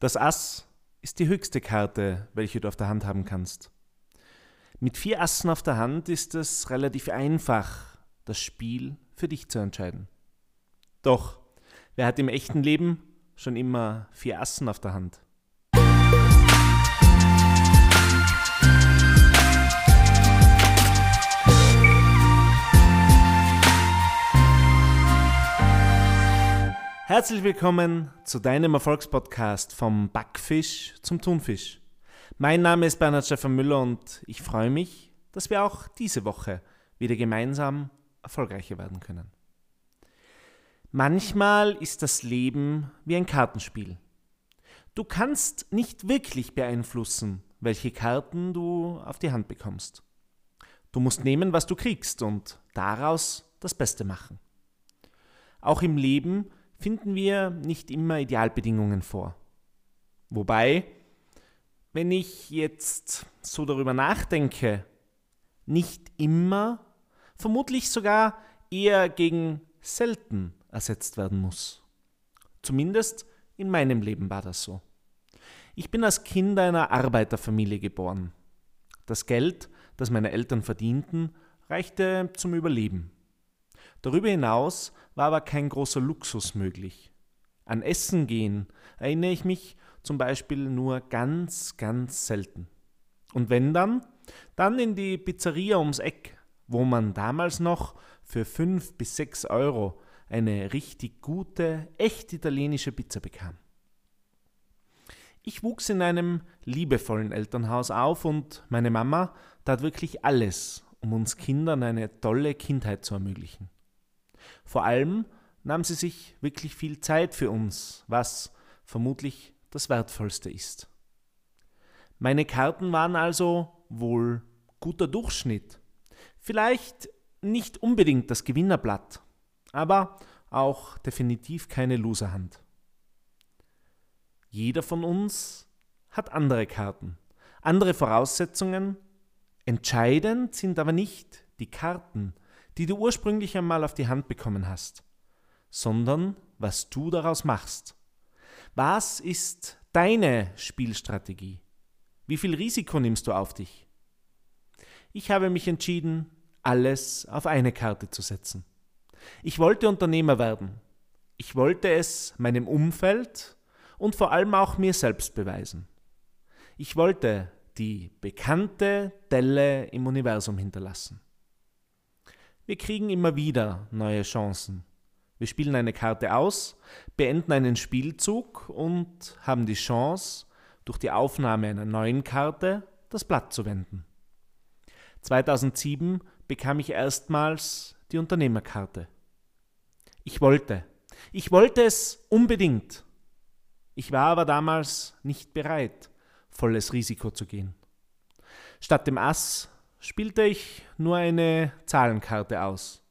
Das Ass ist die höchste Karte, welche du auf der Hand haben kannst. Mit vier Assen auf der Hand ist es relativ einfach, das Spiel für dich zu entscheiden. Doch, wer hat im echten Leben schon immer vier Assen auf der Hand? Herzlich willkommen zu deinem Erfolgspodcast vom Backfisch zum Thunfisch. Mein Name ist Bernhard Stefan Müller und ich freue mich, dass wir auch diese Woche wieder gemeinsam erfolgreicher werden können. Manchmal ist das Leben wie ein Kartenspiel. Du kannst nicht wirklich beeinflussen, welche Karten du auf die Hand bekommst. Du musst nehmen, was du kriegst und daraus das Beste machen. Auch im Leben finden wir nicht immer Idealbedingungen vor. Wobei, wenn ich jetzt so darüber nachdenke, nicht immer, vermutlich sogar eher gegen selten ersetzt werden muss. Zumindest in meinem Leben war das so. Ich bin als Kind einer Arbeiterfamilie geboren. Das Geld, das meine Eltern verdienten, reichte zum Überleben. Darüber hinaus war aber kein großer Luxus möglich. An Essen gehen erinnere ich mich zum Beispiel nur ganz, ganz selten. Und wenn dann, dann in die Pizzeria ums Eck, wo man damals noch für fünf bis sechs Euro eine richtig gute, echt italienische Pizza bekam. Ich wuchs in einem liebevollen Elternhaus auf und meine Mama tat wirklich alles, um uns Kindern eine tolle Kindheit zu ermöglichen. Vor allem nahm sie sich wirklich viel Zeit für uns, was vermutlich das Wertvollste ist. Meine Karten waren also wohl guter Durchschnitt. Vielleicht nicht unbedingt das Gewinnerblatt, aber auch definitiv keine Loserhand. Jeder von uns hat andere Karten, andere Voraussetzungen. Entscheidend sind aber nicht die Karten, die du ursprünglich einmal auf die Hand bekommen hast, sondern was du daraus machst. Was ist deine Spielstrategie? Wie viel Risiko nimmst du auf dich? Ich habe mich entschieden, alles auf eine Karte zu setzen. Ich wollte Unternehmer werden. Ich wollte es meinem Umfeld und vor allem auch mir selbst beweisen. Ich wollte die bekannte Delle im Universum hinterlassen. Wir kriegen immer wieder neue Chancen. Wir spielen eine Karte aus, beenden einen Spielzug und haben die Chance, durch die Aufnahme einer neuen Karte das Blatt zu wenden. 2007 bekam ich erstmals die Unternehmerkarte. Ich wollte. Ich wollte es unbedingt. Ich war aber damals nicht bereit, volles Risiko zu gehen. Statt dem Ass spielte ich nur eine Zahlenkarte aus.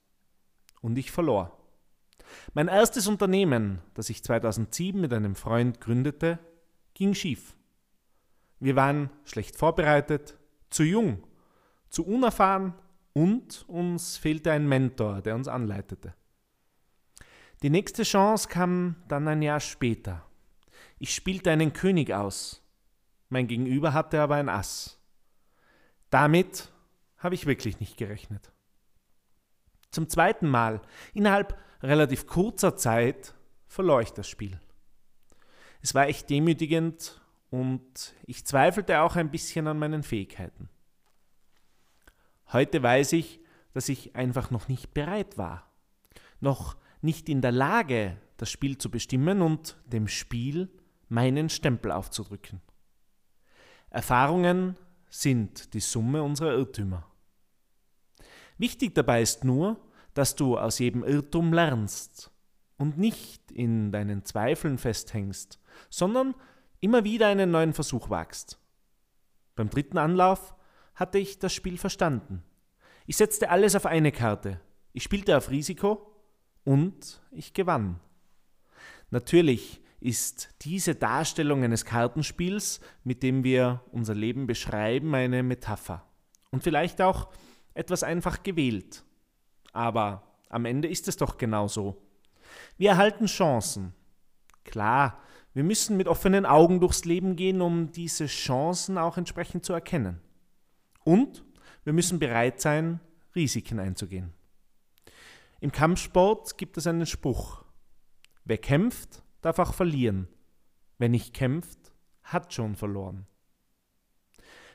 Und ich verlor. Mein erstes Unternehmen, das ich 2007 mit einem Freund gründete, ging schief. Wir waren schlecht vorbereitet, zu jung, zu unerfahren und uns fehlte ein Mentor, der uns anleitete. Die nächste Chance kam dann ein Jahr später. Ich spielte einen König aus. Mein Gegenüber hatte aber ein Ass. Damit habe ich wirklich nicht gerechnet. Zum zweiten Mal, innerhalb relativ kurzer Zeit, verlor ich das Spiel. Es war echt demütigend und ich zweifelte auch ein bisschen an meinen Fähigkeiten. Heute weiß ich, dass ich einfach noch nicht bereit war, noch nicht in der Lage, das Spiel zu bestimmen und dem Spiel meinen Stempel aufzudrücken. Erfahrungen sind die Summe unserer Irrtümer. Wichtig dabei ist nur, dass du aus jedem Irrtum lernst und nicht in deinen Zweifeln festhängst, sondern immer wieder einen neuen Versuch wagst. Beim dritten Anlauf hatte ich das Spiel verstanden. Ich setzte alles auf eine Karte. Ich spielte auf Risiko und ich gewann. Natürlich ist diese Darstellung eines Kartenspiels, mit dem wir unser Leben beschreiben, eine Metapher. Und vielleicht auch etwas einfach gewählt. Aber am Ende ist es doch genau so. Wir erhalten Chancen. Klar, Wir müssen mit offenen Augen durchs Leben gehen, um diese Chancen auch entsprechend zu erkennen. Und wir müssen bereit sein, Risiken einzugehen. Im Kampfsport gibt es einen Spruch. Wer kämpft, darf auch verlieren. Wer nicht kämpft, hat schon verloren.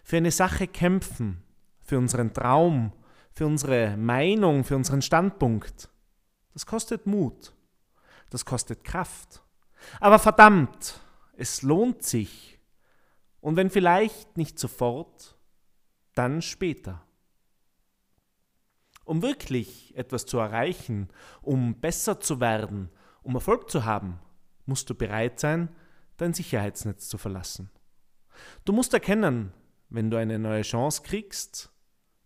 Für eine Sache kämpfen, für unseren Traum, für unsere Meinung, für unseren Standpunkt, das kostet Mut, das kostet Kraft. Aber verdammt, es lohnt sich. Und wenn vielleicht nicht sofort, dann später. Um wirklich etwas zu erreichen, um besser zu werden, um Erfolg zu haben, musst du bereit sein, dein Sicherheitsnetz zu verlassen. Du musst erkennen, wenn du eine neue Chance kriegst,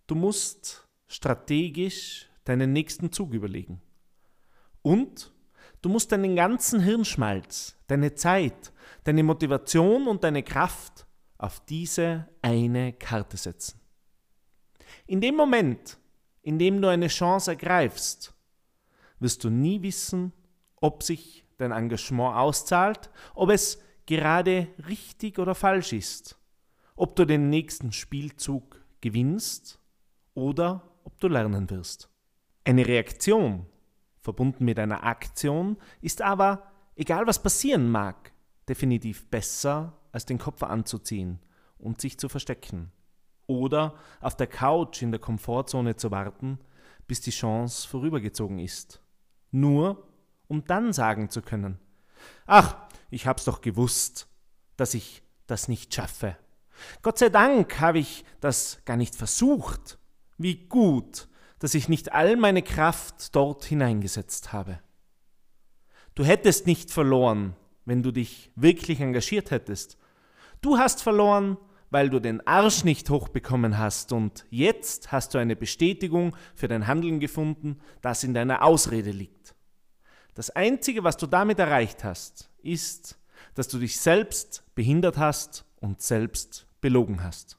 du musst strategisch deinen nächsten Zug überlegen. Und du musst deinen ganzen Hirnschmalz, deine Zeit, deine Motivation und deine Kraft auf diese eine Karte setzen. In dem Moment, in dem du eine Chance ergreifst, wirst du nie wissen, ob sich dein Engagement auszahlt, ob es gerade richtig oder falsch ist, ob du den nächsten Spielzug gewinnst oder ob du lernen wirst. Eine Reaktion, verbunden mit einer Aktion, ist aber, egal was passieren mag, definitiv besser, als den Kopf anzuziehen und sich zu verstecken. Oder auf der Couch in der Komfortzone zu warten, bis die Chance vorübergezogen ist. Nur um dann sagen zu können, ach, ich hab's doch gewusst, dass ich das nicht schaffe. Gott sei Dank habe ich das gar nicht versucht. Wie gut, dass ich nicht all meine Kraft dort hineingesetzt habe. Du hättest nicht verloren, wenn du dich wirklich engagiert hättest. Du hast verloren, weil du den Arsch nicht hochbekommen hast und jetzt hast du eine Bestätigung für dein Handeln gefunden, das in deiner Ausrede liegt. Das Einzige, was du damit erreicht hast, ist, dass du dich selbst behindert hast und selbst belogen hast.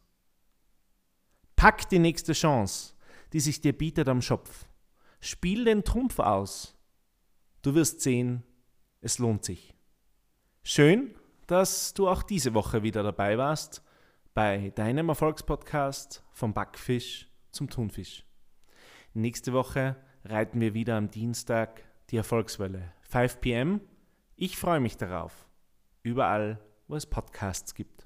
Pack die nächste Chance, die sich dir bietet am Schopf. Spiel den Trumpf aus. Du wirst sehen, es lohnt sich. Schön, dass du auch diese Woche wieder dabei warst bei deinem Erfolgspodcast vom Backfisch zum Thunfisch. Nächste Woche reiten wir wieder am Dienstag die Erfolgswelle. 5 pm. Ich freue mich darauf. Überall, wo es Podcasts gibt.